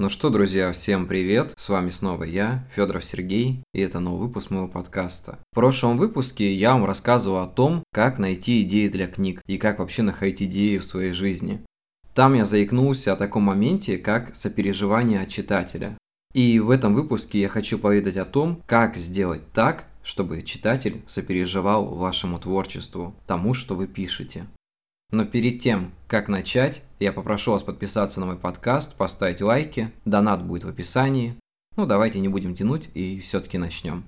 Ну что, друзья, всем привет! С вами снова я, Федоров Сергей, и это новый выпуск моего подкаста. В прошлом выпуске я вам рассказывал о том, как найти идеи для книг и как вообще находить идеи в своей жизни. Там я заикнулся о таком моменте, как сопереживание от читателя. И в этом выпуске я хочу поведать о том, как сделать так, чтобы читатель сопереживал вашему творчеству, тому, что вы пишете. Но перед тем, как начать, я попрошу вас подписаться на мой подкаст, поставить лайки, донат будет в описании. Ну, давайте не будем тянуть и все-таки начнем.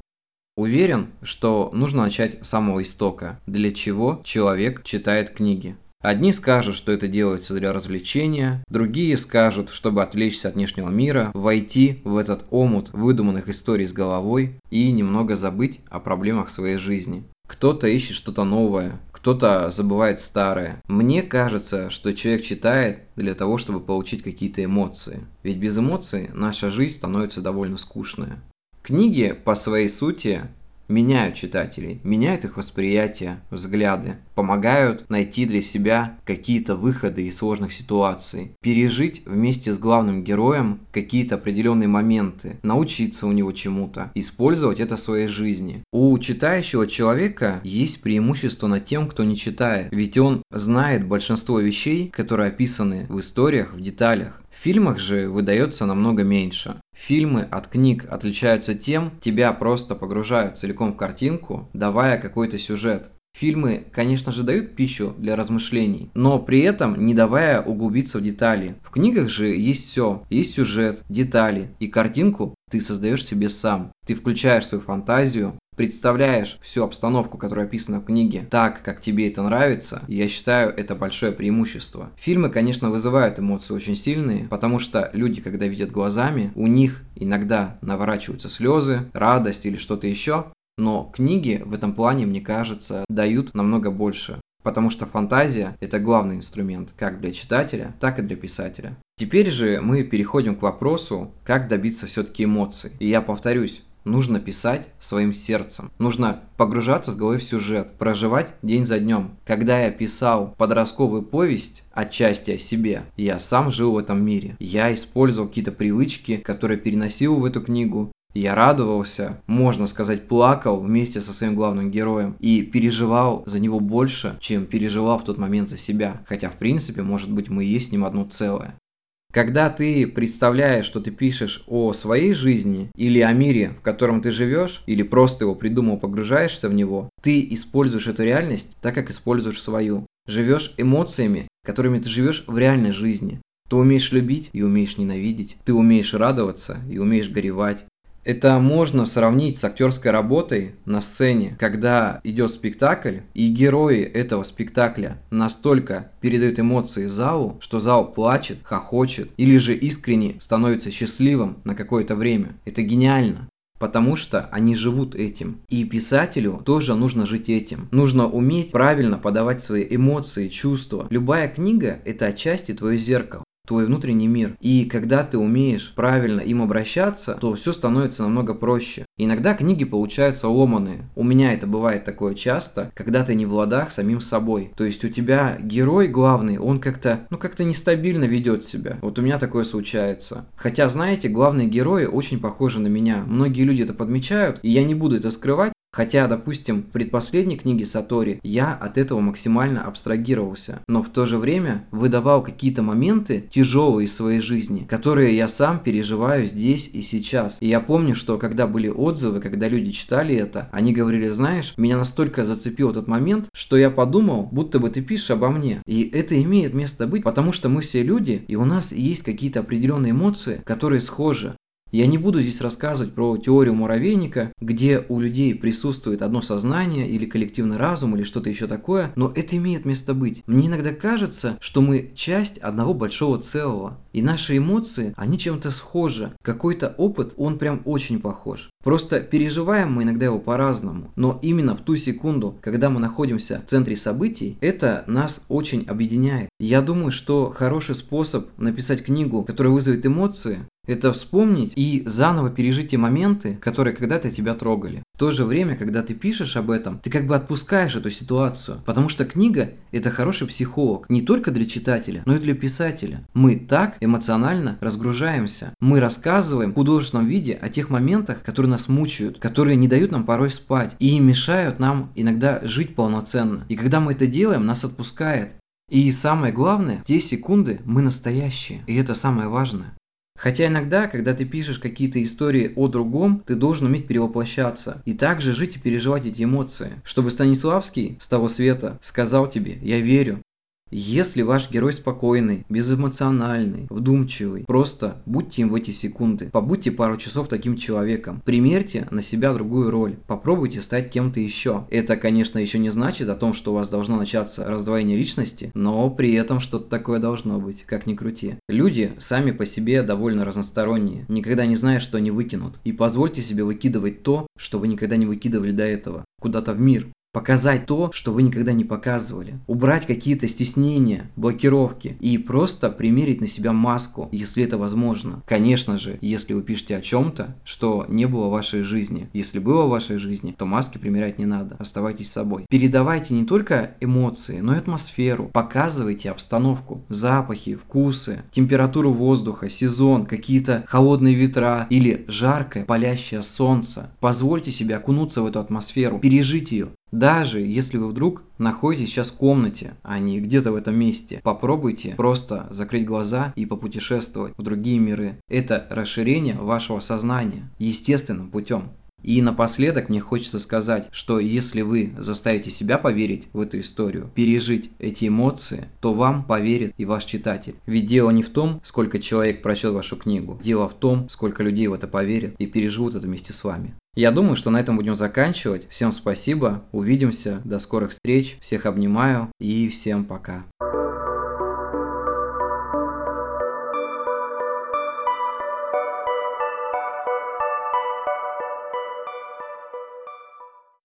Уверен, что нужно начать с самого истока, для чего человек читает книги. Одни скажут, что это делается для развлечения, другие скажут, чтобы отвлечься от внешнего мира, войти в этот омут выдуманных историй с головой и немного забыть о проблемах своей жизни. Кто-то ищет что-то новое, кто-то забывает старое. Мне кажется, что человек читает для того, чтобы получить какие-то эмоции. Ведь без эмоций наша жизнь становится довольно скучная. Книги по своей сути меняют читателей, меняют их восприятие, взгляды, помогают найти для себя какие-то выходы из сложных ситуаций, пережить вместе с главным героем какие-то определенные моменты, научиться у него чему-то, использовать это в своей жизни. У читающего человека есть преимущество над тем, кто не читает, ведь он знает большинство вещей, которые описаны в историях, в деталях. Фильмах же выдается намного меньше. Фильмы от книг отличаются тем, тебя просто погружают целиком в картинку, давая какой-то сюжет. Фильмы, конечно же, дают пищу для размышлений, но при этом не давая углубиться в детали. В книгах же есть все. Есть сюжет, детали и картинку ты создаешь себе сам. Ты включаешь свою фантазию, представляешь всю обстановку, которая описана в книге, так, как тебе это нравится, я считаю, это большое преимущество. Фильмы, конечно, вызывают эмоции очень сильные, потому что люди, когда видят глазами, у них иногда наворачиваются слезы, радость или что-то еще, но книги в этом плане, мне кажется, дают намного больше. Потому что фантазия – это главный инструмент как для читателя, так и для писателя. Теперь же мы переходим к вопросу, как добиться все-таки эмоций. И я повторюсь, Нужно писать своим сердцем. Нужно погружаться с головой в сюжет, проживать день за днем. Когда я писал подростковую повесть, отчасти о себе, я сам жил в этом мире. Я использовал какие-то привычки, которые переносил в эту книгу. Я радовался, можно сказать, плакал вместе со своим главным героем и переживал за него больше, чем переживал в тот момент за себя. Хотя, в принципе, может быть, мы и есть с ним одно целое. Когда ты представляешь, что ты пишешь о своей жизни или о мире, в котором ты живешь, или просто его придумал, погружаешься в него, ты используешь эту реальность так, как используешь свою. Живешь эмоциями, которыми ты живешь в реальной жизни. Ты умеешь любить и умеешь ненавидеть. Ты умеешь радоваться и умеешь горевать. Это можно сравнить с актерской работой на сцене, когда идет спектакль, и герои этого спектакля настолько передают эмоции залу, что зал плачет, хохочет, или же искренне становится счастливым на какое-то время. Это гениально потому что они живут этим. И писателю тоже нужно жить этим. Нужно уметь правильно подавать свои эмоции, чувства. Любая книга – это отчасти твое зеркало твой внутренний мир. И когда ты умеешь правильно им обращаться, то все становится намного проще. Иногда книги получаются ломаные. У меня это бывает такое часто, когда ты не в ладах самим собой. То есть у тебя герой главный, он как-то, ну как-то нестабильно ведет себя. Вот у меня такое случается. Хотя, знаете, главные герои очень похожи на меня. Многие люди это подмечают, и я не буду это скрывать, Хотя, допустим, в предпоследней книге Сатори я от этого максимально абстрагировался, но в то же время выдавал какие-то моменты тяжелые из своей жизни, которые я сам переживаю здесь и сейчас. И я помню, что когда были отзывы, когда люди читали это, они говорили, знаешь, меня настолько зацепил этот момент, что я подумал, будто бы ты пишешь обо мне. И это имеет место быть, потому что мы все люди, и у нас есть какие-то определенные эмоции, которые схожи. Я не буду здесь рассказывать про теорию муравейника, где у людей присутствует одно сознание или коллективный разум или что-то еще такое, но это имеет место быть. Мне иногда кажется, что мы часть одного большого целого, и наши эмоции, они чем-то схожи. Какой-то опыт, он прям очень похож. Просто переживаем мы иногда его по-разному, но именно в ту секунду, когда мы находимся в центре событий, это нас очень объединяет. Я думаю, что хороший способ написать книгу, которая вызовет эмоции, это вспомнить и заново пережить те моменты, которые когда-то тебя трогали. В то же время, когда ты пишешь об этом, ты как бы отпускаешь эту ситуацию. Потому что книга – это хороший психолог. Не только для читателя, но и для писателя. Мы так эмоционально разгружаемся. Мы рассказываем в художественном виде о тех моментах, которые нас мучают, которые не дают нам порой спать и мешают нам иногда жить полноценно. И когда мы это делаем, нас отпускает. И самое главное, те секунды мы настоящие. И это самое важное. Хотя иногда, когда ты пишешь какие-то истории о другом, ты должен уметь перевоплощаться и также жить и переживать эти эмоции. Чтобы Станиславский с того света сказал тебе «Я верю, если ваш герой спокойный, безэмоциональный, вдумчивый, просто будьте им в эти секунды. Побудьте пару часов таким человеком. Примерьте на себя другую роль. Попробуйте стать кем-то еще. Это, конечно, еще не значит о том, что у вас должно начаться раздвоение личности, но при этом что-то такое должно быть, как ни крути. Люди сами по себе довольно разносторонние. Никогда не знаешь, что они выкинут. И позвольте себе выкидывать то, что вы никогда не выкидывали до этого. Куда-то в мир. Показать то, что вы никогда не показывали. Убрать какие-то стеснения, блокировки и просто примерить на себя маску, если это возможно. Конечно же, если вы пишете о чем-то, что не было в вашей жизни. Если было в вашей жизни, то маски примерять не надо. Оставайтесь собой. Передавайте не только эмоции, но и атмосферу. Показывайте обстановку, запахи, вкусы, температуру воздуха, сезон, какие-то холодные ветра или жаркое палящее солнце. Позвольте себе окунуться в эту атмосферу, пережить ее. Даже если вы вдруг находитесь сейчас в комнате, а не где-то в этом месте, попробуйте просто закрыть глаза и попутешествовать в другие миры. Это расширение вашего сознания естественным путем. И напоследок мне хочется сказать, что если вы заставите себя поверить в эту историю, пережить эти эмоции, то вам поверит и ваш читатель. Ведь дело не в том, сколько человек прочел вашу книгу, дело в том, сколько людей в это поверят и переживут это вместе с вами. Я думаю, что на этом будем заканчивать. Всем спасибо, увидимся, до скорых встреч, всех обнимаю и всем пока.